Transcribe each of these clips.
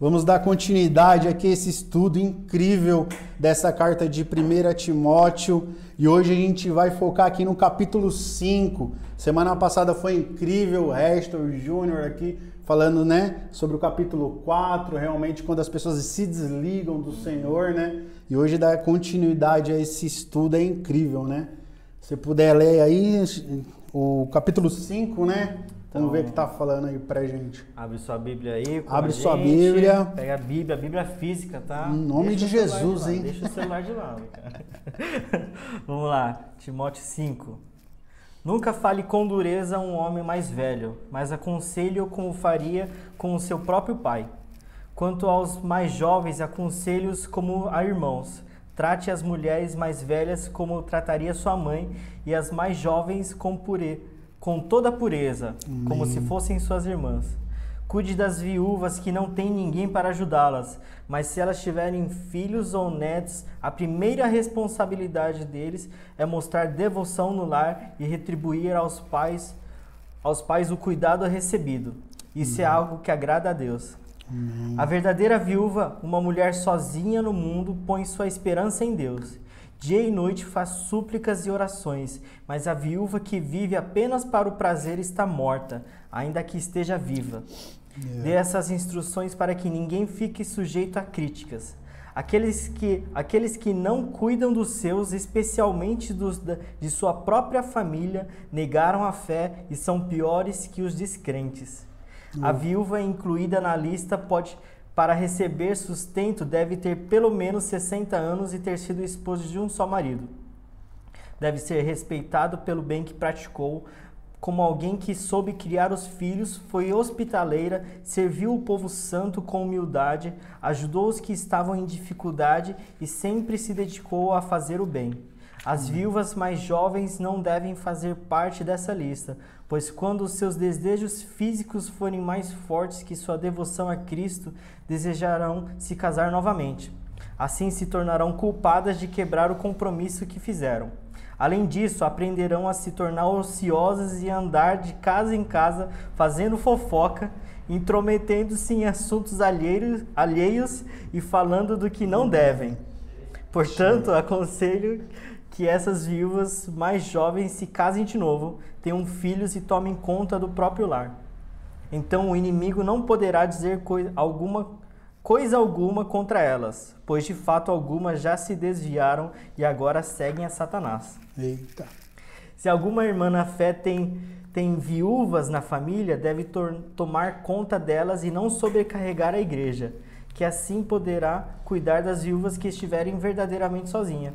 Vamos dar continuidade aqui a esse estudo incrível dessa carta de 1 Timóteo e hoje a gente vai focar aqui no capítulo 5. Semana passada foi incrível, o Restor Júnior aqui falando, né, sobre o capítulo 4, realmente quando as pessoas se desligam do Senhor, né? E hoje dar continuidade a esse estudo é incrível, né? Se puder ler aí o capítulo 5, né? Vamos ver o que está falando aí pra gente. Abre sua Bíblia aí. Abre sua Bíblia. Pega a Bíblia, a Bíblia física, tá? Em nome Deixa de Jesus, de hein? Deixa o celular de lado, cara. Vamos lá, Timóteo 5. Nunca fale com dureza a um homem mais velho, mas aconselhe-o como faria com o seu próprio pai. Quanto aos mais jovens, aconselhe-os como a irmãos. Trate as mulheres mais velhas como trataria sua mãe e as mais jovens com pureza com toda a pureza, como se fossem suas irmãs. Cuide das viúvas que não têm ninguém para ajudá-las, mas se elas tiverem filhos ou netos, a primeira responsabilidade deles é mostrar devoção no lar e retribuir aos pais, aos pais o cuidado recebido. Isso é algo que agrada a Deus. A verdadeira viúva, uma mulher sozinha no mundo, põe sua esperança em Deus. Dia e noite faz súplicas e orações, mas a viúva que vive apenas para o prazer está morta, ainda que esteja viva. Dê essas instruções para que ninguém fique sujeito a críticas. Aqueles que, aqueles que não cuidam dos seus, especialmente dos, da- de sua própria família, negaram a fé e são piores que os descrentes. A viúva incluída na lista pode, para receber sustento, deve ter pelo menos 60 anos e ter sido esposa de um só marido. Deve ser respeitado pelo bem que praticou, como alguém que soube criar os filhos, foi hospitaleira, serviu o povo santo com humildade, ajudou os que estavam em dificuldade e sempre se dedicou a fazer o bem. As viúvas mais jovens não devem fazer parte dessa lista, pois quando os seus desejos físicos forem mais fortes que sua devoção a Cristo, desejarão se casar novamente. Assim se tornarão culpadas de quebrar o compromisso que fizeram. Além disso, aprenderão a se tornar ociosas e andar de casa em casa fazendo fofoca, intrometendo-se em assuntos alheios, alheios e falando do que não devem. Portanto, aconselho que essas viúvas mais jovens se casem de novo, tenham filhos e tomem conta do próprio lar. Então o inimigo não poderá dizer coi- alguma, coisa alguma contra elas, pois de fato algumas já se desviaram e agora seguem a Satanás. Eita. Se alguma irmã na fé tem, tem viúvas na família, deve tomar conta delas e não sobrecarregar a igreja, que assim poderá cuidar das viúvas que estiverem verdadeiramente sozinhas.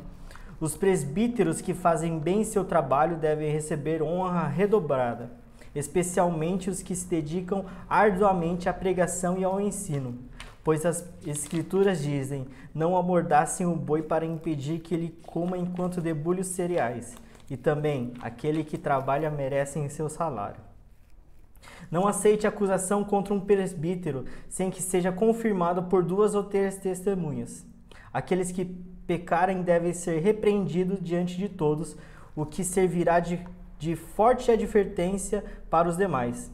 Os presbíteros que fazem bem seu trabalho devem receber honra redobrada, especialmente os que se dedicam arduamente à pregação e ao ensino. Pois as escrituras dizem: Não amordassem o boi para impedir que ele coma enquanto debulha os cereais. E também: Aquele que trabalha merece seu salário. Não aceite acusação contra um presbítero sem que seja confirmado por duas ou três testemunhas. Aqueles que pecarem devem ser repreendidos diante de todos, o que servirá de, de forte advertência para os demais.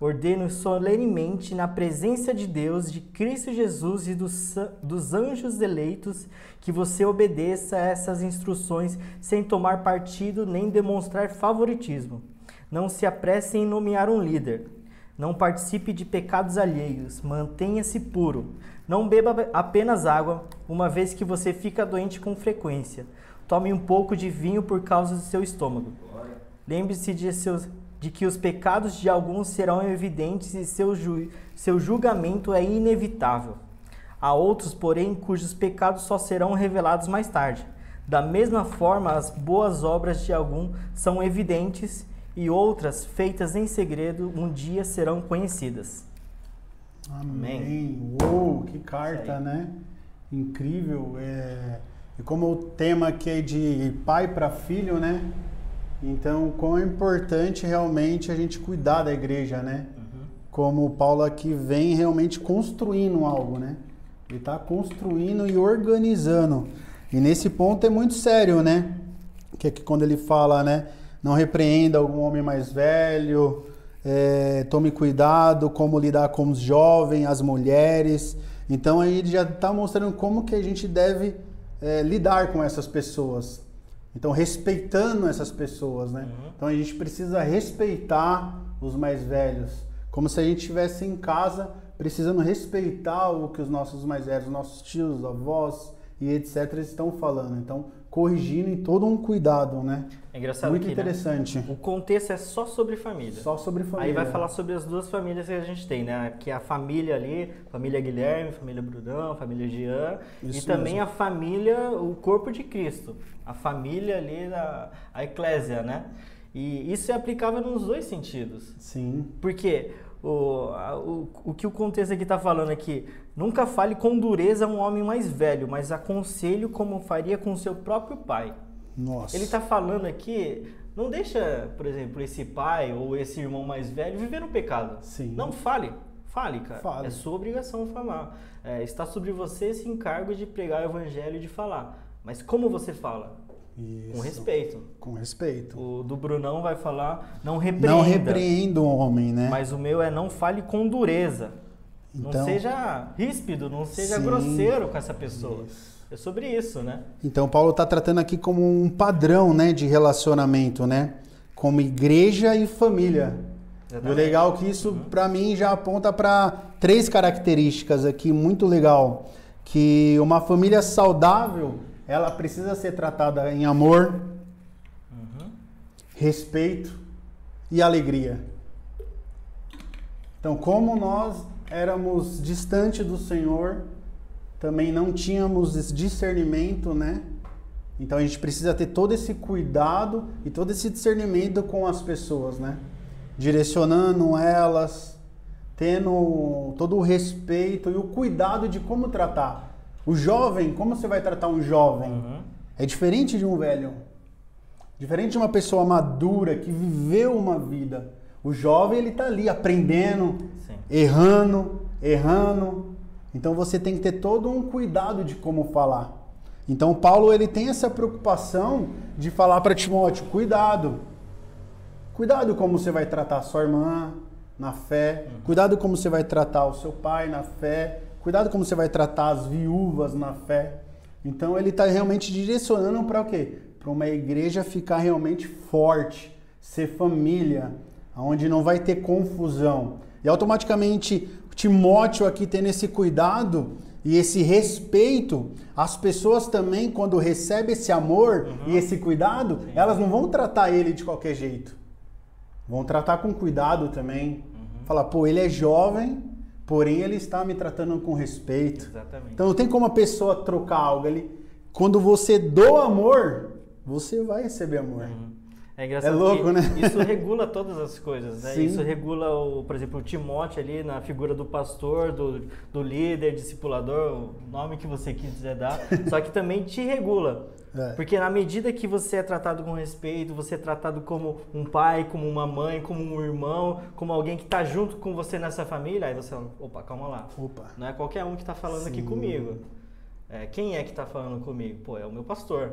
Ordeno solenemente, na presença de Deus, de Cristo Jesus e dos, dos anjos eleitos, que você obedeça a essas instruções sem tomar partido nem demonstrar favoritismo. Não se apresse em nomear um líder. Não participe de pecados alheios. Mantenha-se puro. Não beba apenas água, uma vez que você fica doente com frequência. Tome um pouco de vinho por causa do seu estômago. Lembre-se de, seus, de que os pecados de alguns serão evidentes e seu, ju, seu julgamento é inevitável. Há outros, porém, cujos pecados só serão revelados mais tarde. Da mesma forma, as boas obras de algum são evidentes e outras, feitas em segredo, um dia serão conhecidas. Amém. Uou, que carta, né? Incrível. É... E como o tema aqui é de pai para filho, né? Então, quão é importante realmente a gente cuidar da igreja, né? Como o Paulo aqui vem realmente construindo algo, né? Ele está construindo e organizando. E nesse ponto é muito sério, né? Que é que quando ele fala, né? Não repreenda algum homem mais velho, é, tome cuidado, como lidar com os jovens, as mulheres. Então aí ele já está mostrando como que a gente deve é, lidar com essas pessoas. Então respeitando essas pessoas, né? Uhum. Então a gente precisa respeitar os mais velhos, como se a gente estivesse em casa precisando respeitar o que os nossos mais velhos, nossos tios, avós e etc estão falando. Então corrigindo em todo um cuidado, né? É engraçado Muito que, né, interessante. o contexto é só sobre família. Só sobre família. Aí vai falar sobre as duas famílias que a gente tem, né? Que é a família ali, família Guilherme, família Brudão, família Jean. Isso e também mesmo. a família, o corpo de Cristo. A família ali, da, a eclésia, né? E isso é aplicável nos dois sentidos. Sim. Porque o, o, o que o contexto aqui está falando aqui, nunca fale com dureza a um homem mais velho, mas aconselho como faria com seu próprio pai. Nossa. Ele está falando aqui, não deixa, por exemplo, esse pai ou esse irmão mais velho viver no pecado. Sim. Não fale. Fale, cara. Fale. É sua obrigação falar. É, está sobre você esse encargo de pregar o evangelho e de falar. Mas como você fala? Isso. Com respeito. Com respeito. O do Brunão vai falar, não repreenda. Não repreenda o homem, né? Mas o meu é não fale com dureza. Não Então- seja ríspido, não seja Sim. grosseiro com essa pessoa. Isso. É sobre isso, né? Então Paulo está tratando aqui como um padrão, né, de relacionamento, né, como igreja e família. E o legal é que isso para mim já aponta para três características aqui muito legal, que uma família saudável ela precisa ser tratada em amor, Uhum. respeito e alegria. Então, como nós éramos distante do Senhor, também não tínhamos esse discernimento, né? Então a gente precisa ter todo esse cuidado e todo esse discernimento com as pessoas, né? Direcionando elas, tendo todo o respeito e o cuidado de como tratar. O jovem, como você vai tratar um jovem? Uhum. É diferente de um velho. Diferente de uma pessoa madura que viveu uma vida. O jovem, ele tá ali aprendendo, Sim. errando, errando. Então você tem que ter todo um cuidado de como falar. Então Paulo, ele tem essa preocupação de falar para Timóteo, cuidado. Cuidado como você vai tratar a sua irmã na fé. Cuidado como você vai tratar o seu pai na fé. Cuidado como você vai tratar as viúvas na fé. Então ele está realmente direcionando para o quê? Para uma igreja ficar realmente forte, ser família, onde não vai ter confusão. E automaticamente Timóteo aqui tendo esse cuidado e esse respeito, as pessoas também, quando recebem esse amor e esse cuidado, elas não vão tratar ele de qualquer jeito. Vão tratar com cuidado também. Falar, pô, ele é jovem, porém ele está me tratando com respeito. Exatamente. Então não tem como a pessoa trocar algo ali. Quando você doa amor, você vai receber amor. É engraçado É louco, né? isso regula todas as coisas, né? Sim. Isso regula, o, por exemplo, o Timóteo ali na figura do pastor, do, do líder, discipulador, o nome que você quiser dar, só que também te regula. É. Porque na medida que você é tratado com respeito, você é tratado como um pai, como uma mãe, como um irmão, como alguém que está junto com você nessa família, aí você fala, opa, calma lá. Opa. Não é qualquer um que está falando aqui Sim. comigo. É, quem é que está falando comigo? Pô, é o meu pastor,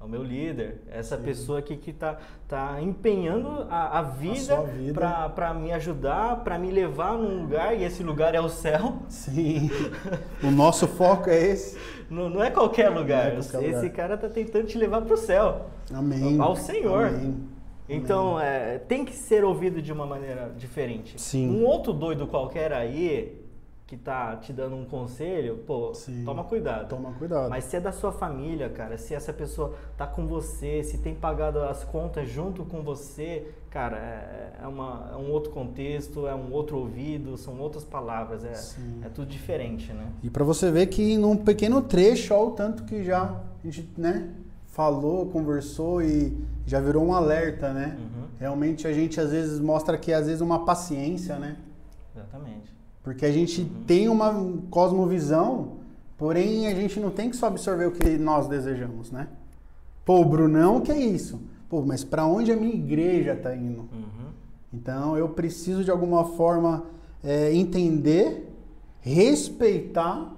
é o meu líder, é essa pessoa aqui que está tá empenhando a, a vida vida. para me ajudar, para me levar num lugar, e esse lugar é o céu. Sim. o nosso foco é esse. Não, não é qualquer lugar. Não é qualquer esse lugar. cara está tentando te levar para o céu. Amém. Ao Senhor. Amém. Então, é, tem que ser ouvido de uma maneira diferente. Sim. Um outro doido qualquer aí, que tá te dando um conselho, pô, Sim. toma cuidado. Toma cuidado. Mas se é da sua família, cara, se essa pessoa tá com você, se tem pagado as contas junto com você, cara, é, é uma, é um outro contexto, é um outro ouvido, são outras palavras, é, Sim. é tudo diferente, né? E para você ver que num pequeno trecho, olha o tanto que já a gente, né, falou, conversou e já virou um alerta, né? Uhum. Realmente a gente às vezes mostra que às vezes uma paciência, né? Exatamente. Porque a gente tem uma cosmovisão, porém a gente não tem que só absorver o que nós desejamos, né? Pô, o Brunão, que é isso? Pô, mas para onde a minha igreja tá indo? Uhum. Então eu preciso de alguma forma é, entender, respeitar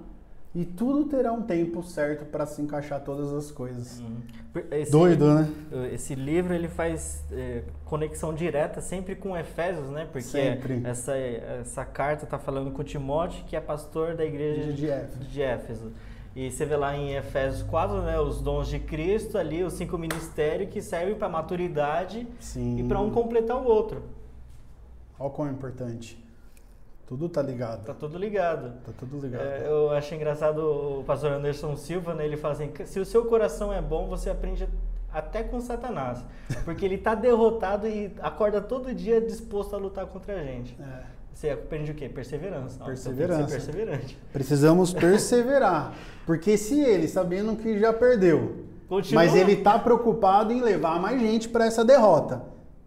E tudo terá um tempo certo para se encaixar todas as coisas. Uhum. Esse, Doido, né? Esse livro ele faz é, conexão direta sempre com Efésios, né? Porque Sempre. essa, essa carta está falando com Timóteo, que é pastor da igreja De Éfeso. de Éfeso. E você vê lá em Efésios 4, né, os dons de Cristo ali, os cinco ministérios que servem para maturidade Sim. e para um completar o outro. Olha quão é importante. Tudo tá ligado. Tá tudo ligado. Tá tudo ligado. É, eu acho engraçado o pastor Anderson Silva, né? Ele fala assim: se o seu coração é bom, você aprende até com Satanás. Porque ele tá derrotado e acorda todo dia disposto a lutar contra a gente. É. Você aprende o quê? Perseverança. Então Perseverança. perseverante. Precisamos perseverar. Porque se ele, sabendo que já perdeu, Continua. mas ele tá preocupado em levar mais gente para essa derrota,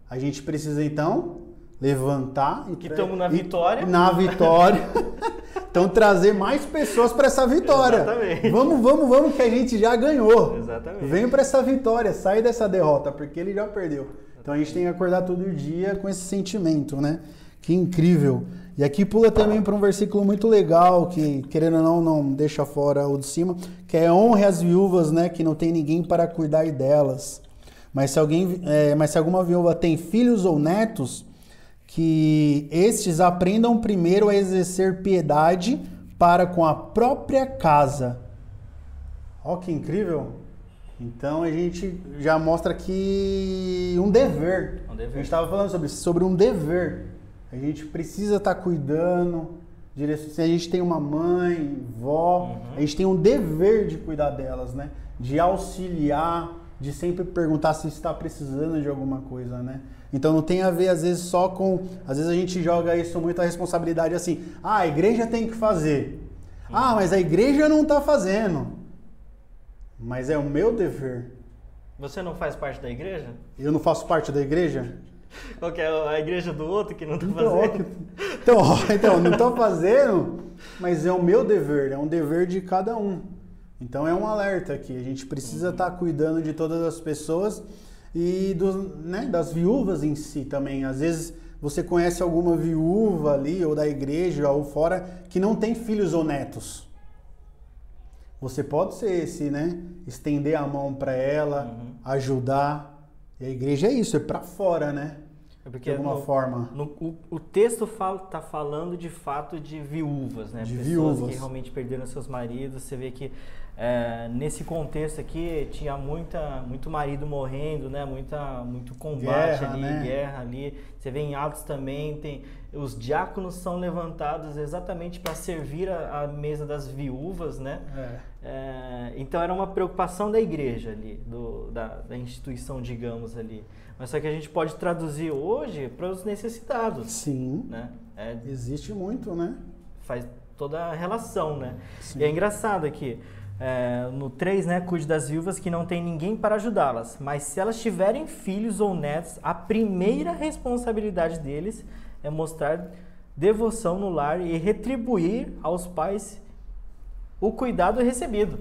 a gente precisa então levantar e Que tamo na vitória. Na vitória. então trazer mais pessoas para essa vitória. Exatamente. Vamos, vamos, vamos que a gente já ganhou. Exatamente. Vem para essa vitória, sai dessa derrota, porque ele já perdeu. Então a gente tem que acordar todo dia com esse sentimento, né? Que incrível. E aqui pula também para um versículo muito legal, que querendo ou não, não deixa fora o de cima, que é honre as viúvas, né? Que não tem ninguém para cuidar delas. Mas se alguém, é, mas se alguma viúva tem filhos ou netos, que estes aprendam primeiro a exercer piedade para com a própria casa. Ó que incrível! Então a gente já mostra aqui um dever. Um dever. A gente estava falando sobre isso, sobre um dever. A gente precisa estar cuidando. dire- Se a gente tem uma mãe, vó, Uhum. a gente tem um dever de cuidar delas, né? De auxiliar, de sempre perguntar se está precisando de alguma coisa, né? Então não tem a ver às vezes só com, às vezes a gente joga isso muito a responsabilidade assim, ah, a igreja tem que fazer. Ah, mas a igreja não está fazendo. Mas é o meu dever. Você não faz parte da igreja? Eu não faço parte da igreja? Qual que é a igreja do outro que não tá Então, ó, fazendo? então, ó, então, não estou fazendo, mas é o meu dever, é um dever de cada um. Então é um alerta aqui. A gente precisa estar cuidando de todas as pessoas e dos, né, das viúvas em si também. Às vezes você conhece alguma viúva ali, ou da igreja, ou fora, que não tem filhos ou netos. Você pode ser esse, né? Estender a mão para ela, Uhum. ajudar. E a igreja é isso, é para fora, né? É porque de alguma no- forma. no- o, o texto está falando de fato de viúvas, né? De Pessoas viúvas. que realmente perderam seus maridos. Você vê que é, nesse contexto aqui tinha muita, muito marido morrendo, né? Muita, muito combate Guerra, ali, né? guerra ali. Você vê em Atos também, tem os diáconos são levantados exatamente para servir a, a mesa das viúvas, né? É. É, então era uma preocupação da igreja ali, do- da, da instituição, digamos ali. Mas só que a gente pode traduzir hoje para os necessitados, Sim, né? É, existe muito, né? faz toda a relação, né? Sim. E é engraçado aqui, é, no 3, né, cuide das viúvas que não tem ninguém para ajudá-las, mas se elas tiverem filhos ou netos, a primeira responsabilidade deles é mostrar devoção no lar e retribuir aos pais o cuidado recebido.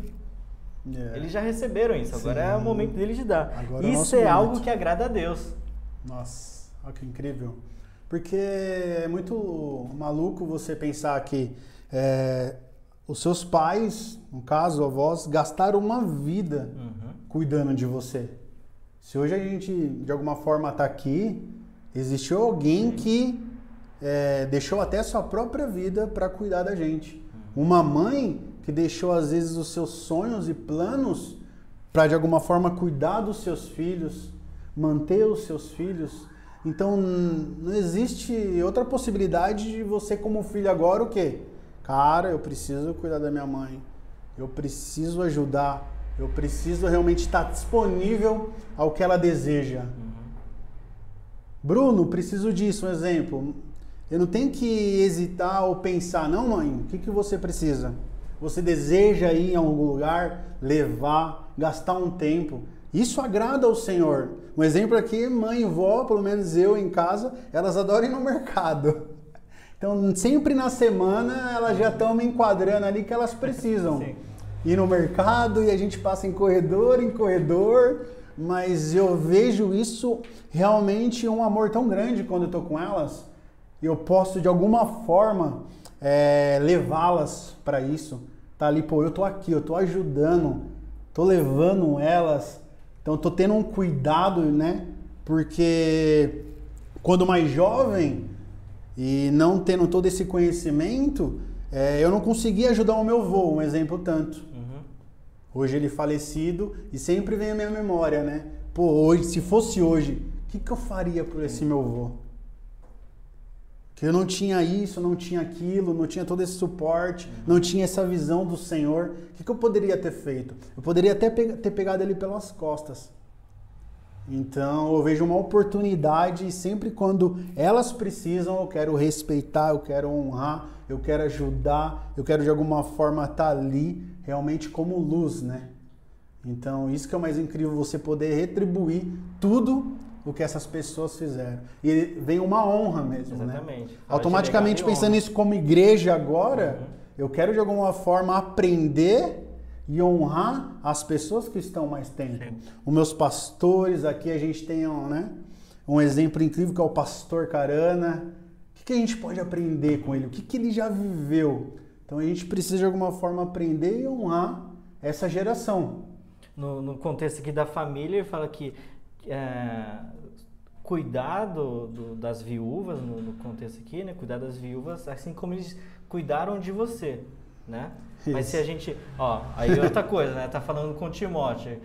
É. Eles já receberam isso, agora é o Sim. momento deles de dar. Agora é isso é momento. algo que agrada a Deus. Nossa, olha que incrível. Porque é muito maluco você pensar que é, os seus pais, no caso, avós, gastaram uma vida Uhum. cuidando de você. Se hoje a gente, de alguma forma, está aqui, existiu alguém que é, deixou até a sua própria vida para cuidar da gente. Uma mãe que deixou, às vezes, os seus sonhos e planos para, de alguma forma, cuidar dos seus filhos, manter os seus filhos. Então, não existe outra possibilidade de você, como filho, agora o quê? Cara, eu preciso cuidar da minha mãe. Eu preciso ajudar. Eu preciso realmente estar disponível ao que ela deseja. Bruno, preciso disso, um exemplo. Eu não tenho que hesitar ou pensar, não, mãe, o que, que você precisa? Você deseja ir em algum lugar, levar, gastar um tempo. Isso agrada ao Senhor. Um exemplo aqui, mãe e vó, pelo menos eu em casa, elas adoram ir no mercado. Então, sempre na semana, elas já estão me enquadrando ali que elas precisam Sim. ir no mercado e a gente passa em corredor em corredor, mas eu vejo isso realmente um amor tão grande quando eu tô com elas. Eu posso de alguma forma é, levá-las para isso, tá ali, pô, eu tô aqui, eu tô ajudando, tô levando elas, então tô tendo um cuidado, né? Porque quando mais jovem e não tendo todo esse conhecimento, é, eu não conseguia ajudar o meu avô, um exemplo tanto. Uhum. Hoje ele falecido e sempre vem a minha memória, né? Pô, hoje, se fosse hoje, o que, que eu faria por esse meu avô? Que eu não tinha isso, não tinha aquilo, não tinha todo esse suporte, não tinha essa visão do Senhor. O que, que eu poderia ter feito? Eu poderia até ter pegado ele pelas costas. Então eu vejo uma oportunidade e sempre quando elas precisam, eu quero respeitar, eu quero honrar, eu quero ajudar, eu quero de alguma forma estar ali realmente como luz, né? Então isso que é o mais incrível, você poder retribuir tudo o que essas pessoas fizeram. E vem uma honra mesmo, né? Exatamente. De Automaticamente pensando nisso como igreja agora, Uhum. eu quero de alguma forma aprender e honrar as pessoas que estão mais tempo. Sim. Os meus pastores, aqui a gente tem um, né, um exemplo incrível que é o pastor Carana. O que, que a gente pode aprender com ele? O que, que ele já viveu? Então a gente precisa de alguma forma aprender e honrar essa geração. No, no contexto aqui da família, ele fala que é, cuidar do- do- das viúvas, no, no contexto aqui, né? Cuidar das viúvas, assim como eles cuidaram de você, né? Mas Isso. se a gente... Ó, aí outra coisa, né? Tá falando com o Timóteo.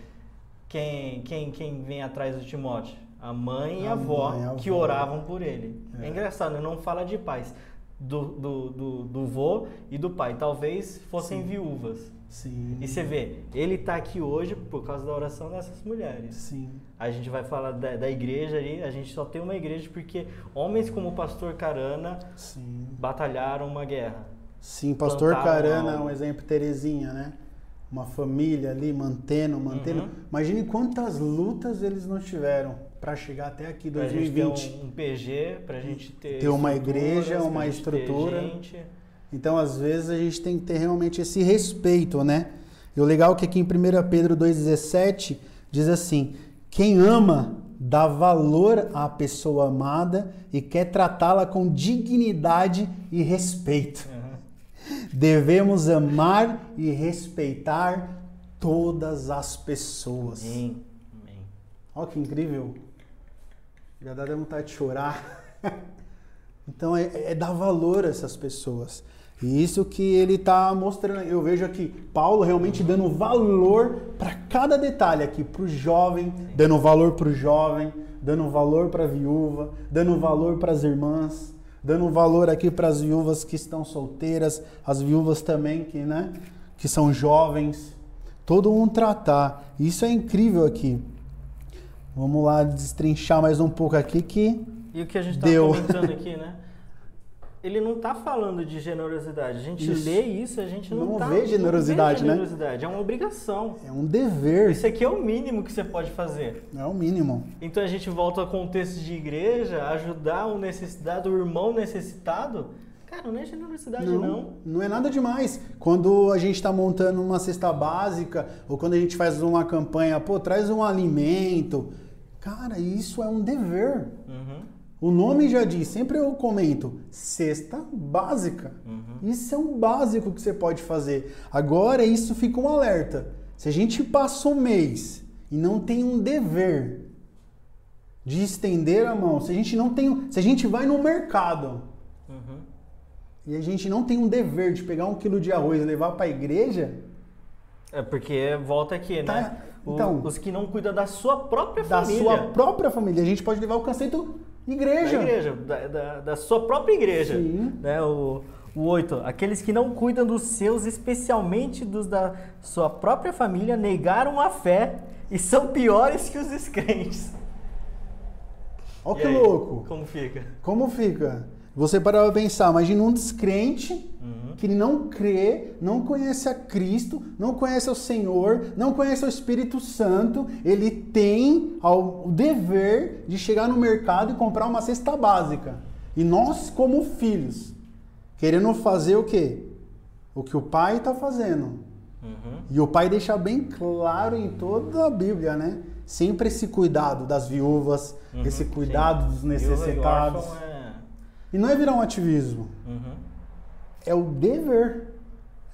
Quem, quem, quem vem atrás do Timóteo? A mãe e a, A avó mãe a que avó. oravam por ele. É, É. engraçado, né? não fala de pais. Do, do, do, do vô e do pai. Talvez fossem Sim. viúvas. Sim. E você vê, ele tá aqui hoje por causa da oração dessas mulheres. Sim. A gente vai falar da, da igreja ali, a gente só tem uma igreja porque homens como o pastor Carana Sim. batalharam uma guerra. Sim, pastor plantaram Carana é um exemplo, Terezinha, né? Uma família ali mantendo, mantendo. Uhum. Imagine quantas lutas eles não tiveram para chegar até aqui Pra gente ter 2020. um, um PG, pra gente ter. Ter uma igreja, pra uma estrutura. Então, às vezes, a gente tem que ter realmente esse respeito, né? E o legal é que aqui em 1 Pedro 2,17 diz assim: quem ama dá valor à pessoa amada e quer tratá-la com dignidade e respeito. Uhum. Devemos amar e respeitar todas as pessoas. Amém. Amém. Olha que incrível. Já dá vontade de chorar. então é, é dar valor a essas pessoas. E isso que ele está mostrando. Eu vejo aqui Paulo realmente dando valor para cada detalhe aqui, para o jovem, dando valor para o jovem, dando valor para a viúva, dando valor para as irmãs, dando valor aqui para as viúvas que estão solteiras, as viúvas também que, né, que são jovens. Todo um tratar. Isso é incrível aqui. Vamos lá destrinchar mais um pouco aqui que E o que a gente tá Deu. comentando aqui, né? Ele não tá falando de generosidade. A gente Isso. lê isso, a gente não, Não tá, vê generosidade, não né? vê generosidade, é uma obrigação. é um dever, Isso aqui é o mínimo que você pode fazer. é o mínimo. Então a gente volta ao contexto de igreja, ajudar o necessitado, o irmão necessitado. Cara, não é generosidade, não. Não, não é nada demais. Quando a gente está montando uma cesta básica ou quando a gente faz uma campanha, pô, traz um alimento. Cara, isso é um dever. Uhum, O nome já diz, sempre eu comento, cesta básica. uhum. Isso é um básico que você pode fazer. Agora, isso fica um alerta. Se a gente passa um mês e não tem um dever de estender a mão, se a gente não tem, se a gente vai no mercado Uhum. e a gente não tem um dever de pegar um quilo de arroz e levar para a igreja, É porque volta aqui, Tá, né? O- então. os que não cuidam da sua própria da família. sua própria família, a gente pode levar o conceito Da igreja. igreja, da, da, da sua própria igreja. Sim. Né? O, o 8. Aqueles que não cuidam dos seus, especialmente dos da sua própria família, negaram a fé e são piores que os descrentes. Olha que aí, louco. Como fica? Como fica? Você parar pra pensar, imagina um descrente Uhum. que não crê, não conhece a Cristo, não conhece o Senhor, não conhece o Espírito Santo, ele tem o dever de chegar no mercado e comprar uma cesta básica. E nós, como filhos, querendo fazer o quê? O que o pai está fazendo. Uhum. E o pai deixa bem claro em toda a Bíblia, né? Sempre esse cuidado das viúvas, Uhum, esse cuidado sim. dos Viúva e necessitados. é- E não é virar um ativismo, Uhum. é o dever.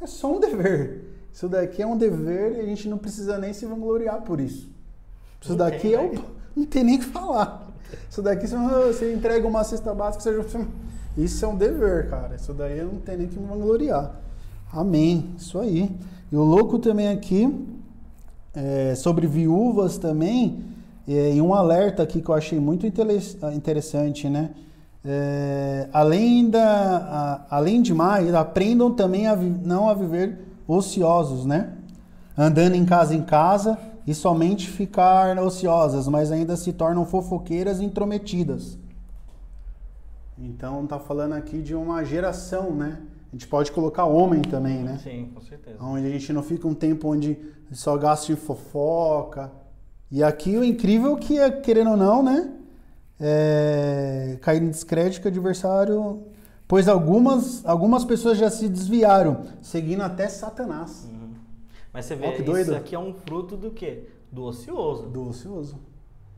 É só um dever. Isso daqui é um dever e a gente não precisa nem se vangloriar por isso. Isso Não daqui tem, é o... não tem nem o que falar. Isso daqui, você entrega uma cesta básica, seja... isso é um dever, cara. Isso daí não tem nem que me vangloriar. Amém. Isso aí. E o louco também aqui, é, sobre viúvas também, é, e um alerta aqui que eu achei muito intele- interessante, né? É, além, da, a- além de mais, aprendam também a vi- não a viver ociosos, né? Andando em casa em casa e somente ficar ociosas, mas ainda se tornam fofoqueiras e intrometidas. Então tá falando aqui de uma geração, né? A gente pode colocar homem também, né? Sim, com certeza. Onde a gente não fica um tempo onde só gasta em fofoca. E aqui o incrível que é, querendo ou não, né? É, cair em descrédito o adversário. Pois algumas, algumas pessoas já se desviaram, seguindo até Satanás. Uhum. Mas você vê, que doido. isso aqui é um fruto do quê? Do ocioso. Do ocioso.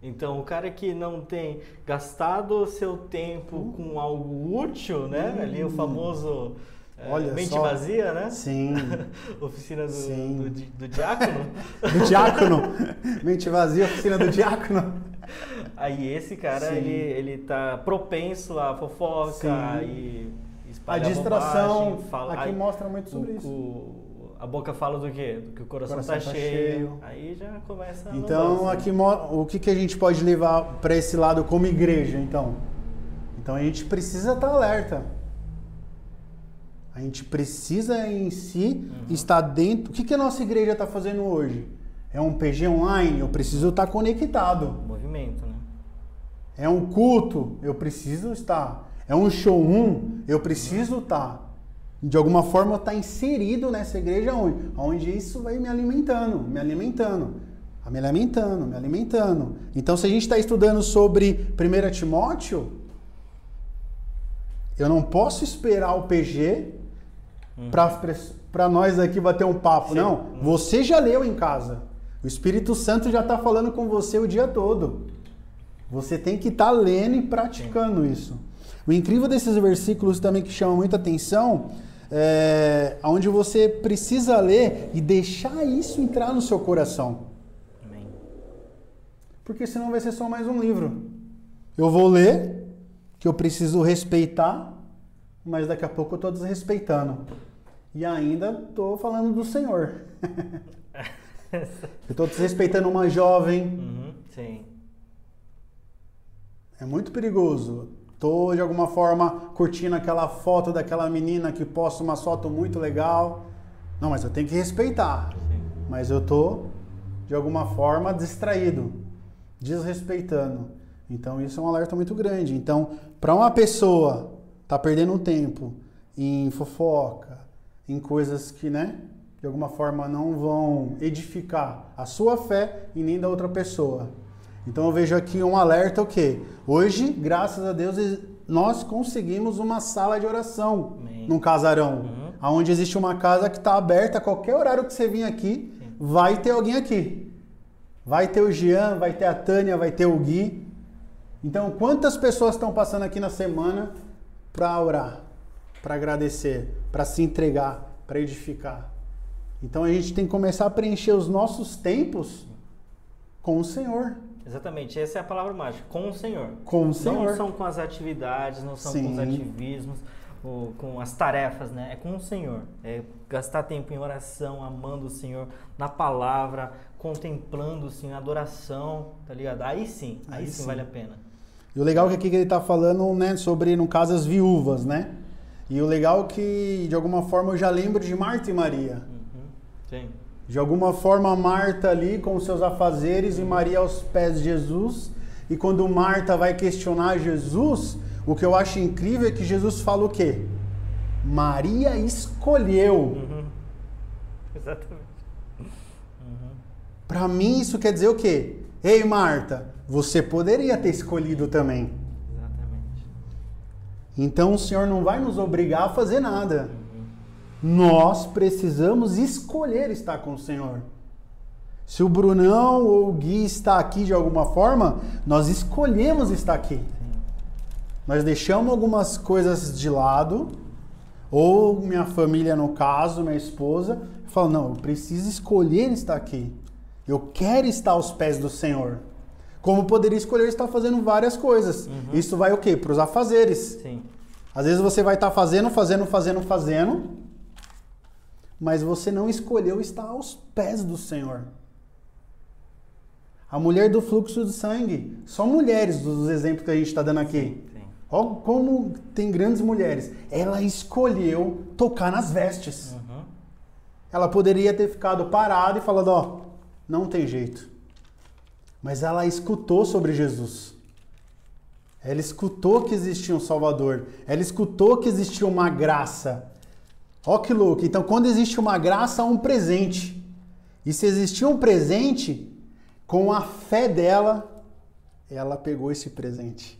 Então, o cara que não tem gastado o seu tempo Hum. com algo útil, né? Ali o famoso é, Olha mente só. vazia, né? Sim. Oficina do, Sim. do, di- do diácono. Do diácono. Mente vazia, oficina do diácono. Aí esse cara, Sim. ele, ele tá propenso à fofoca Sim. e A espalhar distração. bobagem, fala- aqui aí mostra muito sobre o- isso. o- a boca fala do quê? Do que o coração, Coração tá, tá cheio. cheio. Aí já começa a Então, lambança. aqui mo- o que, que a gente pode levar para esse lado como igreja, então? Então a gente precisa estar alerta. A gente precisa em si estar dentro. O que, que a nossa igreja está fazendo hoje? É um PG online? Eu preciso estar conectado. Movimento, né? É um culto? Eu preciso estar. É um showroom? Eu preciso estar. De alguma forma estar inserido nessa igreja onde? Onde isso vai me alimentando, me alimentando, me alimentando, me alimentando. Então, se a gente está estudando sobre 1 Timóteo, eu não posso esperar o PG para nós aqui bater um papo. Sim. Não, você já leu em casa. O Espírito Santo já está falando com você o dia todo. Você tem que estar lendo e praticando isso. O incrível desses versículos também que chama muita atenção é onde você precisa ler e deixar isso entrar no seu coração. Amém. Porque senão vai ser só mais um livro. Eu vou ler, que eu preciso respeitar, mas daqui a pouco eu estou desrespeitando. E ainda estou falando do Senhor. eu estou desrespeitando uma jovem, Uhum, sim. É muito perigoso. Tô de alguma forma curtindo aquela foto daquela menina que posta uma foto muito legal. Não, mas eu tenho que respeitar. Sim. Mas eu tô de alguma forma distraído, desrespeitando. Então isso é um alerta muito grande. Então, para uma pessoa tá perdendo tempo em fofoca, em coisas que, né, de alguma forma não vão edificar a sua fé e nem da outra pessoa. Então eu vejo aqui um alerta o quê? Hoje, graças a Deus, nós conseguimos uma sala de oração Amém. num casarão, Uhum. onde existe uma casa que está aberta a qualquer horário que você vir aqui, Sim. vai ter alguém aqui. Vai ter o Jean, vai ter a Tânia, vai ter o Gui. Então, quantas pessoas estão passando aqui na semana para orar, para agradecer, para se entregar, para edificar? Então a gente tem que começar a preencher os nossos tempos com o Senhor. Exatamente, essa é a palavra mágica, com o Senhor. Com o Não Senhor. são com as atividades, não são com os Sim. ativismos, ou com as tarefas, né? É com o Senhor. É gastar tempo em oração, amando o Senhor, na palavra, contemplando o Senhor, adoração, tá ligado? Aí sim, aí, Aí sim, sim. vale a pena. E o legal é que aqui que ele está falando, né, sobre, no caso, as viúvas, né? E o legal é que, de alguma forma, eu já lembro de Marta e Maria. Uhum. Sim. De alguma forma, Marta ali com seus afazeres e Maria aos pés de Jesus. E quando Marta vai questionar Jesus, o que eu acho incrível é que Jesus fala o quê? Maria escolheu. Uhum. Exatamente. Uhum. Para mim, isso quer dizer o quê? Ei, Marta, você poderia ter escolhido também. Então o Senhor não vai nos obrigar a fazer nada. Nós precisamos escolher estar com o Senhor. Se o Brunão ou o Gui está aqui de alguma forma, nós escolhemos estar aqui. Nós deixamos algumas coisas de lado, ou minha família, no caso, minha esposa, fala: não, eu preciso escolher estar aqui. Eu quero estar aos pés do Senhor. Como poderia escolher estar fazendo várias coisas. Uhum. Isso vai o quê? Para os afazeres. Sim. Às vezes você vai estar fazendo, fazendo, fazendo, fazendo, mas você não escolheu estar aos pés do Senhor. A mulher do fluxo de sangue. Só mulheres dos exemplos que a gente está dando aqui. Olha como tem grandes mulheres. Ela escolheu tocar nas vestes. Uhum. Ela poderia ter ficado parada e falado, ó, não tem jeito. Mas ela escutou sobre Jesus. Ela escutou que existia um Salvador. Ela escutou que existia uma graça. Ó que louco. Então, quando existe uma graça, há um presente. E se existia um presente, com a fé dela, ela pegou esse presente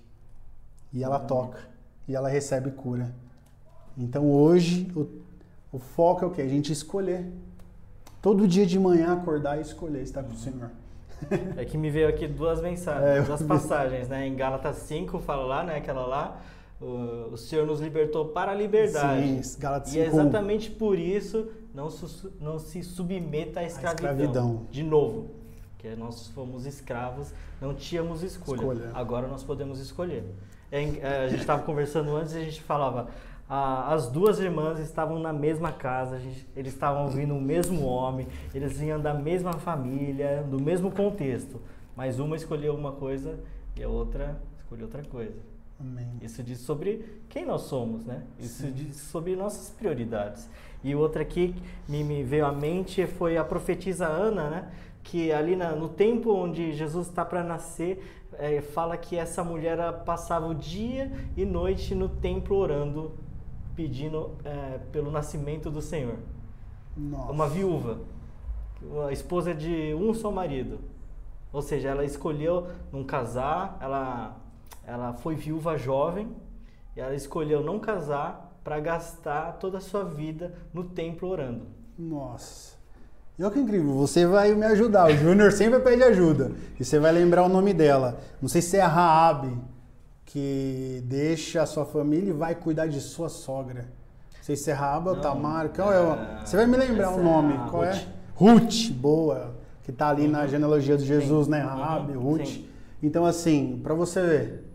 e ela toca e ela recebe cura. Então hoje o, o foco é o que? A gente escolher. Todo dia de manhã acordar e escolher estar com o Senhor. É que me veio aqui duas mensagens, é, duas passagens, né? Em Gálatas 5 fala lá, né? Aquela lá, o, o Senhor nos libertou para a liberdade. Sim, Gálatas 5. E é exatamente por isso não, su, não se submeta à escravidão. escravidão. De novo, que nós fomos escravos, não tínhamos escolha. escolha. Agora nós podemos escolher. É, é, a gente estava conversando antes e a gente falava, as duas irmãs estavam na mesma casa, gente, eles estavam ouvindo o mesmo homem, eles vinham da mesma família, do mesmo contexto, mas uma escolheu uma coisa e a outra escolheu outra coisa. Amém. Isso diz sobre quem nós somos, né? Isso Sim. diz sobre nossas prioridades. E outra aqui me, me veio à mente foi a profetisa Ana, né? Que ali na, no tempo onde Jesus está para nascer, é, fala que essa mulher passava o dia e noite no templo orando, pedindo é, pelo nascimento do Senhor. Nossa. Uma viúva, uma esposa de um só marido. Ou seja, ela escolheu não casar, ela, ela foi viúva jovem, e ela escolheu não casar para gastar toda a sua vida no templo orando. Nossa. E olha que incrível, você vai me ajudar. O Júnior sempre pede ajuda. E você vai lembrar o nome dela. Não sei se é a Raab, que deixa a sua família e vai cuidar de sua sogra. Não sei se é Raab ou Tamar. Qual é, o... Você vai me lembrar o nome. É Qual Ruth. é? Ruth, boa. Que está ali uhum. na genealogia de Jesus, Sim. né? Raab, uhum. Ruth. Sim. Então, assim, para você ver,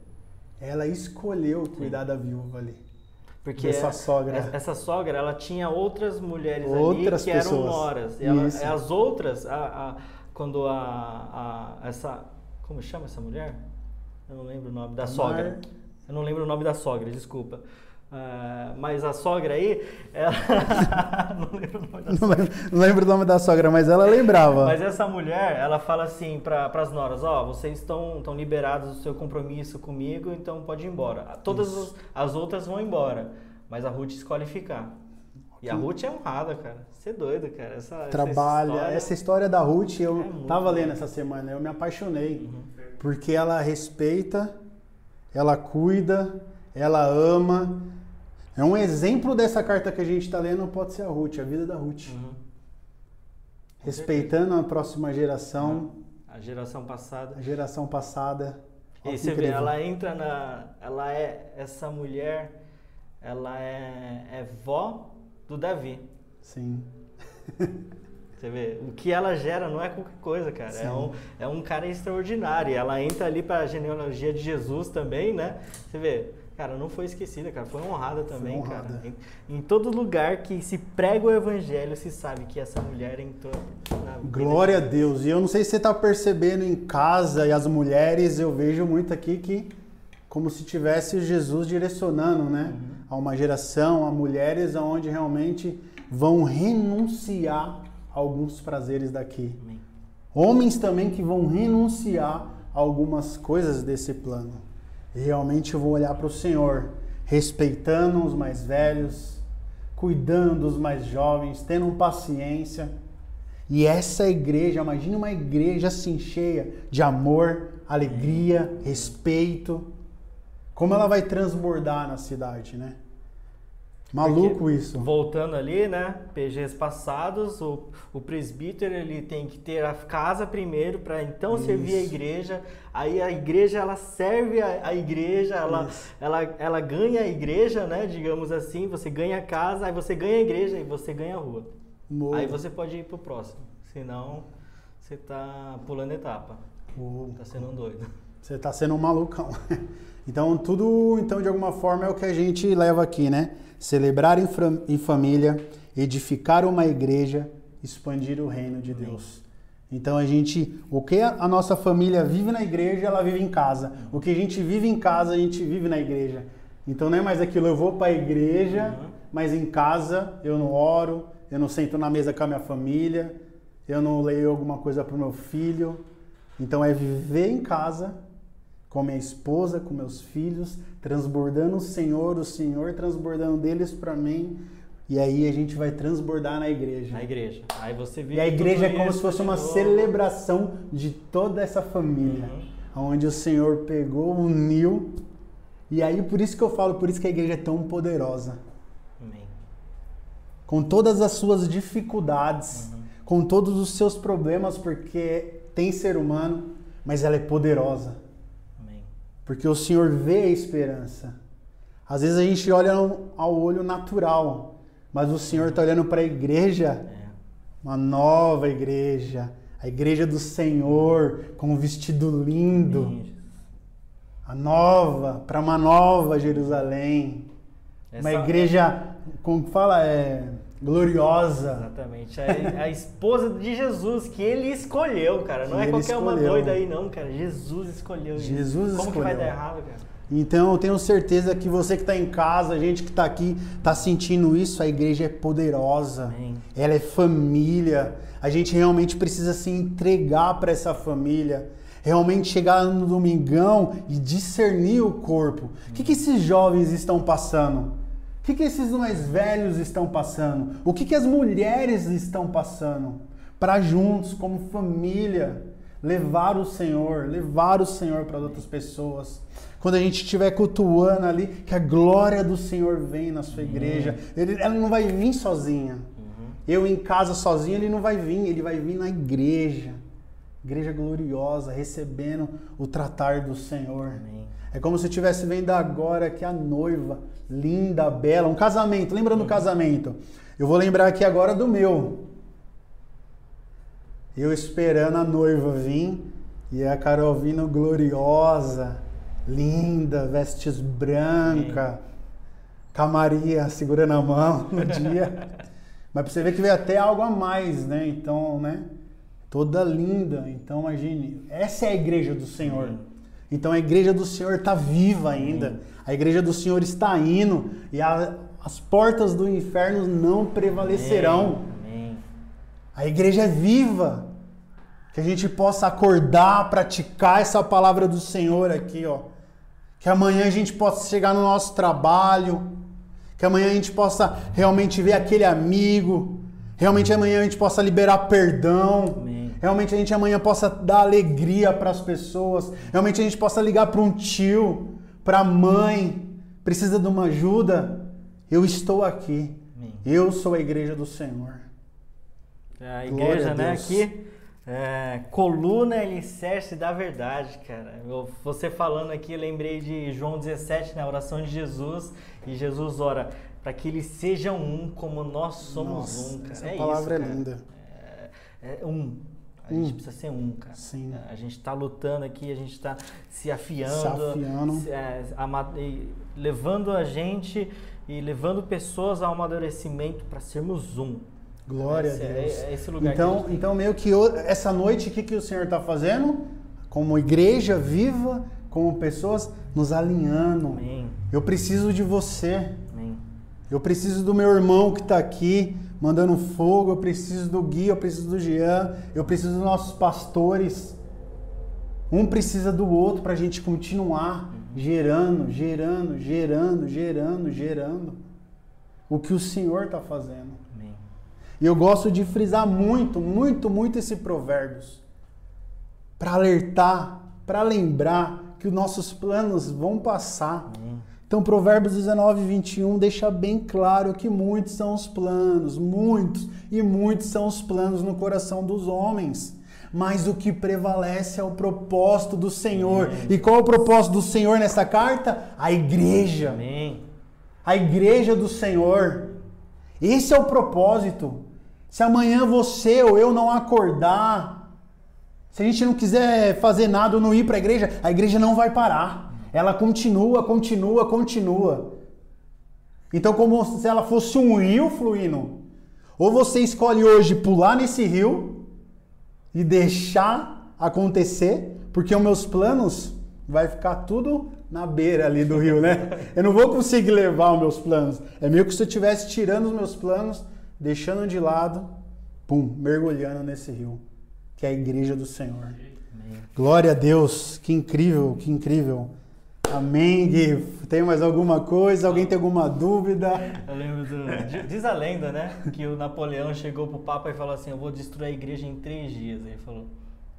ela escolheu cuidar Sim. da viúva ali. Porque essa sogra. Essa sogra, ela tinha outras mulheres outras ali que pessoas. eram noras. E ela, as outras, a, a, quando a, a, essa, como chama essa mulher? Eu não lembro o nome da sogra. Eu não lembro o nome da sogra, desculpa. Uh, mas a sogra aí, ela... não, lembro o nome da sogra. não lembro o nome da sogra, mas ela lembrava. Mas essa mulher, ela fala assim para as noras, ó, oh, vocês estão, liberados do seu compromisso comigo, então pode ir embora. Todas as, as, outras vão embora, mas a Ruth escolhe ficar. E a Ruth é honrada, cara. Você é doido, cara. Essa, Trabalha. Essa história, essa história da Ruth, eu é tava lendo essa semana, eu me apaixonei. Uhum. Porque ela respeita, ela cuida, ela ama é um exemplo dessa carta que a gente está lendo, pode ser a Ruth, a vida da Ruth. Uhum. Respeitando a próxima geração. A geração passada. A geração passada. E você vê, ela entra na. Ela é. Essa mulher, ela é, é vó do Davi. Sim. Você vê, o que ela gera não é qualquer coisa, cara. É um, é um cara extraordinário. Ela entra ali para a genealogia de Jesus também, né? Você vê, Cara, não foi esquecida, cara. Foi honrada também, foi honrada. cara. Em, em, todo lugar que se prega o evangelho, se sabe que essa mulher entrou na Glória a Deus. E eu não sei se você está percebendo em casa e as mulheres, eu vejo muito aqui que como se tivesse Jesus direcionando, né? Uhum. A uma geração, a mulheres aonde realmente vão renunciar alguns prazeres daqui. Amém. Homens também que vão renunciar a algumas coisas desse plano. E realmente eu vou olhar para o Senhor, respeitando os mais velhos, cuidando dos mais jovens, tendo paciência. E essa igreja, imagine uma igreja assim cheia de amor, alegria, respeito. Como ela vai transbordar na cidade, né? Maluco Porque, isso. Voltando ali, né? PGs passados, o, o presbítero ele tem que ter a casa primeiro para então servir a Isso. igreja. Aí a igreja ela serve a, a igreja, ela, Isso. ela, ela ganha a igreja, né? Digamos assim, você ganha a casa, aí você ganha a igreja e você ganha a rua. Aí você pode ir pro próximo. Senão você tá pulando etapa. Mo- Tá sendo um doido. Você tá sendo um malucão. Então, tudo, então, de alguma forma, é o que a gente leva aqui, né? Celebrar em, em família, edificar uma igreja, expandir o reino de Deus. Então, a gente, o que a a nossa família vive na igreja, ela vive em casa. O que a gente vive em casa, a gente vive na igreja. Então, não é mais aquilo, eu vou para a igreja, Uhum. mas em casa eu não oro, eu não sento na mesa com a minha família, eu não leio alguma coisa para o meu filho. Então, é viver em casa com minha esposa, com meus filhos, transbordando o Senhor, o Senhor transbordando deles para mim, e aí a gente vai transbordar na igreja. Na igreja. Aí você vive E a igreja é como se fosse uma celebração de toda essa família, onde o Senhor pegou, uniu, e aí por isso que eu falo, por isso que a igreja é tão poderosa. Amém. Com todas as suas dificuldades, com todos os seus problemas, porque tem ser humano, mas ela é poderosa. Porque o Senhor vê a esperança. Às vezes a gente olha ao olho natural, mas o Senhor está olhando para a igreja, É. uma nova igreja, a igreja do Senhor, com um vestido lindo, a nova, para uma nova Jerusalém, uma igreja, como que fala, é gloriosa. Exatamente. A, a esposa de Jesus, que ele escolheu, cara. Não é qualquer uma escolheu. doida aí, não, cara. Jesus escolheu. Jesus Como que vai escolheu. dar errado, cara? Então eu tenho certeza que você que está em casa, a gente que está aqui, está sentindo isso. A igreja é poderosa, Amém. ela é família. A gente realmente precisa se entregar para essa família. Realmente chegar no domingão e discernir o corpo. O que, que esses jovens estão passando? O que, que esses mais velhos estão passando? O que, que as mulheres estão passando? Para juntos, como família, levar o Senhor, levar o Senhor para outras pessoas. Quando a gente estiver cultuando ali, que a glória do Senhor vem na sua igreja. Ele, ela não vai vir sozinha. Eu em casa sozinho, ele não vai vir, ele vai vir na igreja. Igreja gloriosa, recebendo o tratar do Senhor. Amém. É como se eu estivesse vendo agora que a noiva, linda, bela, um casamento. Lembra do casamento? Eu vou lembrar aqui agora do meu. Eu esperando a noiva vir e a Carol vindo gloriosa, linda, vestes branca, com a Maria segurando a mão no dia. Mas pra você ver que veio até algo a mais, né? Então, né? Toda linda. Então, imagine, essa é a igreja do Senhor. Então, a igreja do Senhor está viva ainda. A igreja do Senhor está indo e a- as portas do inferno não prevalecerão. Amém. A igreja é viva. Que a gente possa acordar, praticar essa palavra do Senhor aqui, ó. Que amanhã a gente possa chegar no nosso trabalho. Que amanhã a gente possa realmente ver aquele amigo. Realmente amanhã a gente possa liberar perdão. Amém. Realmente a gente amanhã possa dar alegria para as pessoas. Realmente a gente possa ligar para um tio, para a mãe, precisa de uma ajuda. Eu estou aqui. Eu sou a igreja do Senhor. A Glória igreja, a né, aqui, é, coluna alicerce da verdade, cara. Eu- você falando aqui, lembrei de João 17, na oração de Jesus, e Jesus ora para que eles sejam um como nós somos Nossa, um, cara. essa é palavra isso, é linda. É, é um. A Um. gente precisa ser um, cara. Sim. A gente tá lutando aqui, a gente tá se afiando, Se afiando. se- é, levando a gente e levando pessoas ao amadurecimento para sermos um. Glória Esse a é- Deus. é esse lugar que então, tem. então, meio que essa noite, o que, que o Senhor está fazendo? Como igreja viva, como pessoas, nos alinhando. Amém. Eu preciso de você. Amém. Eu preciso do meu irmão que está aqui mandando fogo. Eu preciso do Gui, eu preciso do Jean. Eu preciso dos nossos pastores. Um precisa do outro para a gente continuar gerando, gerando, gerando, gerando, gerando o que o Senhor está fazendo. Amém. E eu gosto de frisar muito, muito, muito esse provérbios. Para alertar, para lembrar que os nossos planos vão passar. Amém. Então Provérbios 19, 21 deixa bem claro que muitos são os planos, muitos e muitos são os planos no coração dos homens. Mas o que prevalece é o propósito do Senhor. Amém. E qual é o propósito do Senhor nessa carta? A igreja. Amém. A igreja do Senhor. Esse é o propósito. Se amanhã você ou eu não acordar, se a gente não quiser fazer nada ou não ir para a igreja, a igreja não vai parar. Ela continua, continua, continua. Então, como se ela fosse um rio fluindo. Ou você escolhe hoje pular nesse rio e deixar acontecer, porque os meus planos vai ficar tudo na beira ali do rio, né? Eu não vou conseguir levar os meus planos. É meio que se eu estivesse tirando os meus planos, deixando de lado, pum, mergulhando nesse rio, que é a igreja do Senhor. Glória a Deus, que incrível, que incrível. Amém, Gui. Tem mais alguma coisa? Alguém tem alguma dúvida? Eu lembro do. Diz a lenda, né? Que o Napoleão chegou pro Papa e falou assim: Eu vou destruir a igreja em três dias. Ele falou: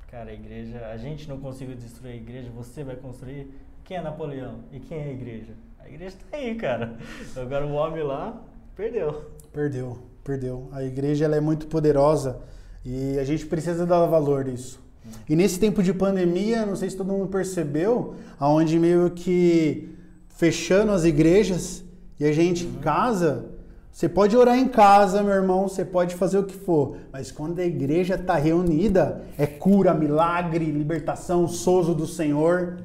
Cara, a igreja. A gente não conseguiu destruir a igreja, você vai construir. Quem é Napoleão? E quem é a igreja? A igreja tá aí, cara. Agora o homem lá perdeu. Perdeu, perdeu. A igreja ela é muito poderosa e a gente precisa dar valor nisso. E nesse tempo de pandemia, não sei se todo mundo percebeu, aonde meio que fechando as igrejas e a gente em casa, você pode orar em casa, meu irmão, você pode fazer o que for, mas quando a igreja está reunida, é cura, milagre, libertação, sozo do Senhor,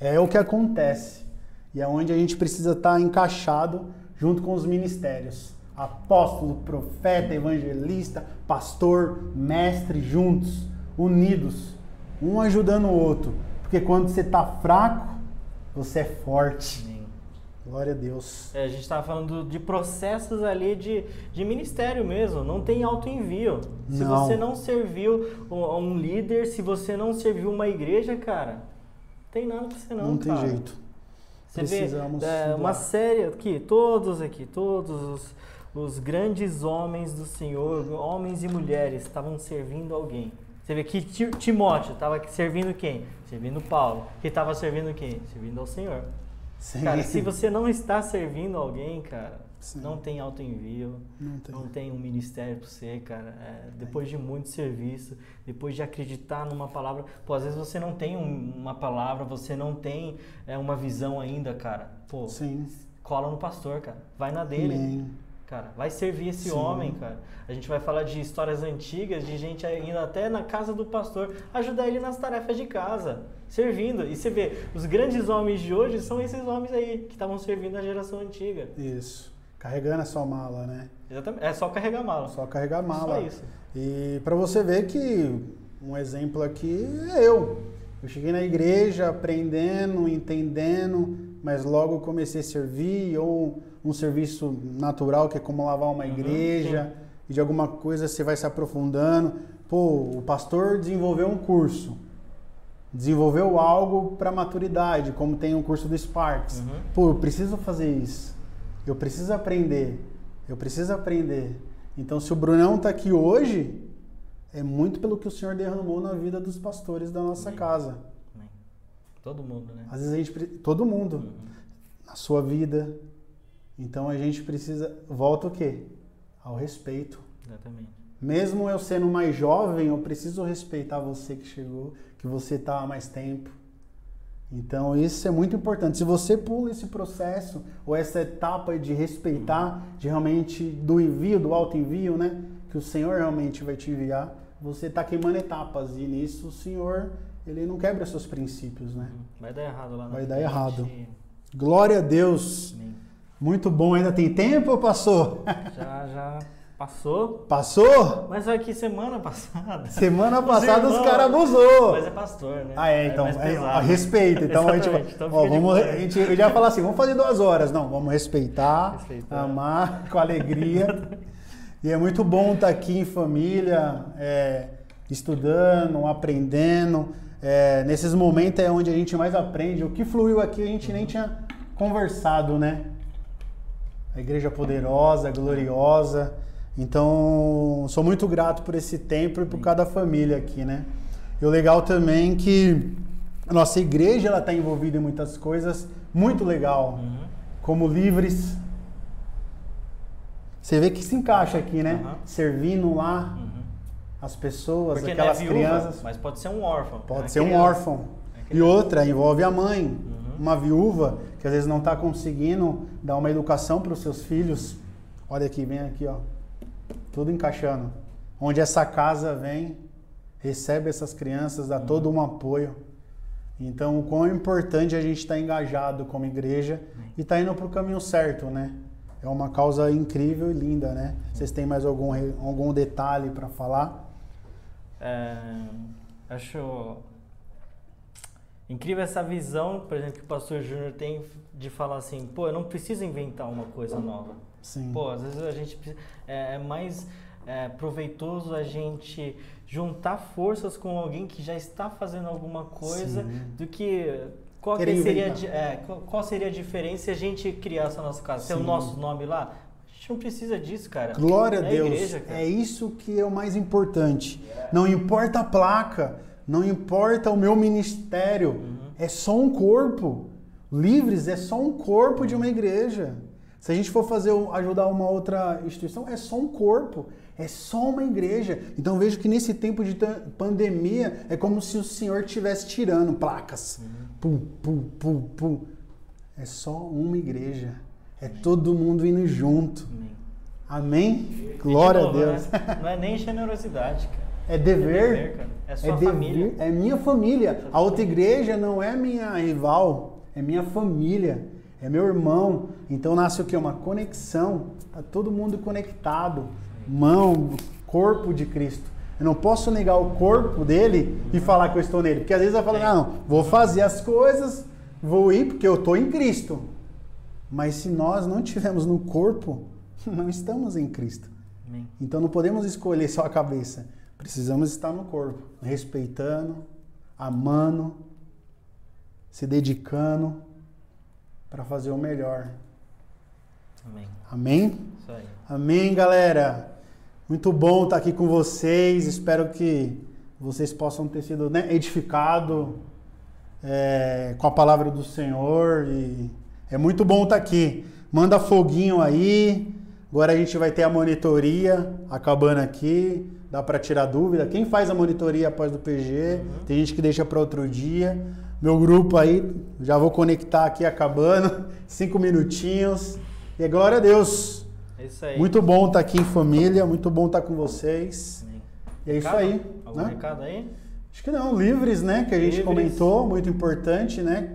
é o que acontece. E é onde a gente precisa estar tá encaixado junto com os ministérios. Apóstolo, profeta, evangelista, pastor, mestre juntos unidos, um ajudando o outro. Porque quando você está fraco, você é forte. Amém. Glória a Deus. É, a gente estava falando de processos ali de, de ministério mesmo. Não tem auto-envio. Se você não serviu um, um, líder, se você não serviu uma igreja, cara, tem nada pra você não, Não cara. tem jeito. Você Precisamos vê é, uma série aqui, todos aqui, todos os, os grandes homens do Senhor, homens e mulheres, estavam servindo alguém. Você vê que Timóteo estava servindo quem? Servindo Paulo. Que estava servindo quem? Servindo ao Senhor. Sim. Cara, se você não está servindo alguém, cara, Sim. não tem alto envio, não tem, não tem um ministério para você, cara. É, depois de muito serviço, depois de acreditar numa palavra, pô, às vezes você não tem um, uma palavra, você não tem é, uma visão ainda, cara. Pô, Sim. cola no pastor, cara. Vai na dele. Amém cara. Vai servir esse Sim. homem, cara. A gente vai falar de histórias antigas, de gente indo até na casa do pastor, ajudar ele nas tarefas de casa, servindo. E você vê, os grandes homens de hoje são esses homens aí, que estavam servindo a geração antiga. Isso. Carregando a sua mala, né? Exatamente. É só carregar mala. Só carregar mala. Só isso. E para você ver que um exemplo aqui é eu. Eu cheguei na igreja aprendendo, entendendo, mas logo comecei a servir ou um serviço natural, que é como lavar uma uhum, igreja, sim. e de alguma coisa você vai se aprofundando. Pô, o pastor desenvolveu um curso, desenvolveu algo para maturidade, como tem um curso do Sparks. Uhum. Pô, eu preciso fazer isso, eu preciso aprender, eu preciso aprender. Então, se o Brunão está aqui hoje, é muito pelo que o Senhor derramou na vida dos pastores da nossa Amém. casa. Amém. Todo mundo, né? Às vezes a gente. Todo mundo. Uhum. Na sua vida, então a gente precisa. Volta o quê? Ao respeito. Exatamente. Mesmo eu sendo mais jovem, eu preciso respeitar você que chegou, que você está há mais tempo. Então isso é muito importante. Se você pula esse processo ou essa etapa de respeitar, de realmente do envio, do alto envio, né, que o Senhor realmente vai te enviar, você está queimando etapas e nisso o Senhor ele não quebra seus princípios, né? Vai dar errado lá. Na vai dar errado. Glória a Deus. Amém. Muito bom, ainda tem tempo ou passou? Já, já passou. Passou? Mas aqui semana passada. Semana passada os, os caras abusou. Mas é pastor, né? Ah, é, então. É, é, respeita. Então a gente, então ó, vamos, a gente eu já falar assim, vamos fazer duas horas. Não, vamos respeitar, respeitar. amar com alegria. e é muito bom estar aqui em família, é, estudando, aprendendo. É, nesses momentos é onde a gente mais aprende. O que fluiu aqui a gente nem tinha conversado, né? A igreja poderosa, gloriosa. Então, sou muito grato por esse tempo e por cada família aqui, né? E o legal também que a nossa igreja ela está envolvida em muitas coisas muito legal. Uhum. como livres. Você vê que se encaixa aqui, né? Aham. Servindo lá Uhum. as pessoas, Porque é aquelas viúva, crianças. mas pode ser um órfão. Pode É ser um criança. órfão. É E outra, envolve a mãe. Uma viúva que às vezes não está conseguindo dar uma educação para os seus filhos. Olha aqui, vem aqui, ó. Tudo encaixando. Onde essa casa vem, recebe essas crianças, dá todo um apoio. Então, o quão importante a gente estar engajado como igreja e estar indo para o caminho certo, né? É uma causa incrível e linda, né? Vocês têm mais algum, algum detalhe para falar? É, acho incrível essa visão, por exemplo, que o pastor Júnior tem de falar assim, pô, eu não preciso inventar uma coisa nova. Sim. Pô, às vezes a gente é, é mais é, proveitoso a gente juntar forças com alguém que já está fazendo alguma coisa Sim. do que qual, que seria, a é, qual, qual seria a diferença se a gente criasse a nossa casa? Ter o nosso nome lá? A gente não precisa disso, cara. Glória a é Deus. igreja, cara. é isso que é o mais importante. Não importa a placa, não importa o meu ministério, Uhum. é só um corpo. Livres é só um corpo de uma igreja. Se a gente for fazer ajudar uma outra instituição, é só um corpo, é só uma igreja. Então vejo que nesse tempo de pandemia é como se o Senhor estivesse tirando placas. Pum, pum, pum, pum. É só uma igreja. É todo mundo indo junto. Amém. Glória novo, a Deus. né? Não é nem generosidade, cara. É dever. cara. É sua dever, família. É minha família. A outra igreja não é minha rival, é minha família, é meu irmão. Então nasce o quê? Uma conexão. Tá todo mundo conectado. Mão, corpo de Cristo. Eu não posso negar o corpo dele e falar que eu estou nele. Porque às vezes eu falo, É. não, vou fazer as coisas, vou ir porque eu estou em Cristo. Mas se nós não estivermos no corpo, não estamos em Cristo. Então não podemos escolher só a cabeça. Precisamos estar no corpo, respeitando, amando, se dedicando para fazer o melhor. Amém. Amém? Isso aí. Amém, galera. Muito bom estar aqui com vocês. Espero que vocês possam ter sido né, edificados é, com a palavra do Senhor. E é muito bom estar aqui. Manda foguinho aí. Agora a gente vai ter a monitoria acabando aqui. Dá para tirar dúvida. Quem faz a monitoria após do PG? Tem gente que deixa para outro dia. Meu grupo aí, já vou conectar aqui acabando. Cinco minutinhos. E glória a Deus. É isso aí. Muito bom estar aqui em família, muito bom estar com vocês. E é isso Recado? aí. Algum né? recado aí? Acho que não, livres, né? Que a gente Livres. comentou, muito importante, né?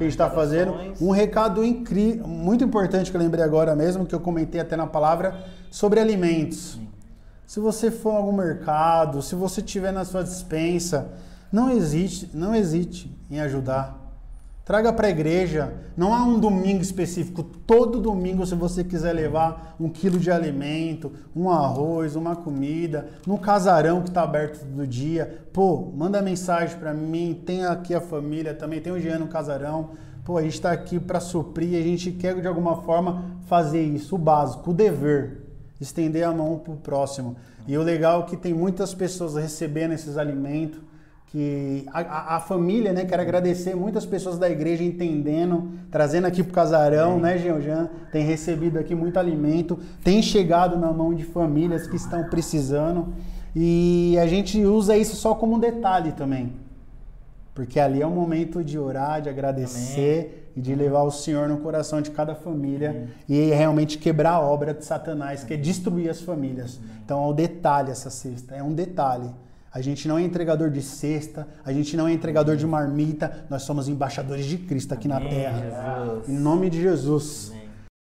Que a gente está fazendo. Um recado incrível, muito importante que eu lembrei agora mesmo, que eu comentei até na palavra, sobre alimentos. Se você for a algum mercado, se você tiver na sua dispensa, não hesite, não hesite em ajudar. Traga para a igreja. Não há um domingo específico. Todo domingo, se você quiser levar um quilo de alimento, um arroz, uma comida, no casarão que está aberto todo dia, pô, manda mensagem para mim. Tem aqui a família também, tem o Jean no casarão. Pô, a gente está aqui para suprir. A gente quer de alguma forma fazer isso, o básico, o dever estender a mão para o próximo. E o legal é que tem muitas pessoas recebendo esses alimentos, que a, a- família, né, quero agradecer muitas pessoas da igreja entendendo, trazendo aqui pro casarão, né, Jean, tem recebido aqui muito alimento, tem chegado na mão de famílias que estão precisando, e a gente usa isso só como um detalhe também. Porque ali é o momento de orar, de agradecer e de levar o Senhor no coração de cada família e realmente quebrar a obra de Satanás, que é destruir as famílias. Então é um detalhe essa cesta, é um detalhe. A gente não é entregador de cesta, a gente não é entregador de marmita, nós somos embaixadores de Cristo aqui na Amém, terra. Jesus. Em nome de Jesus. Amém.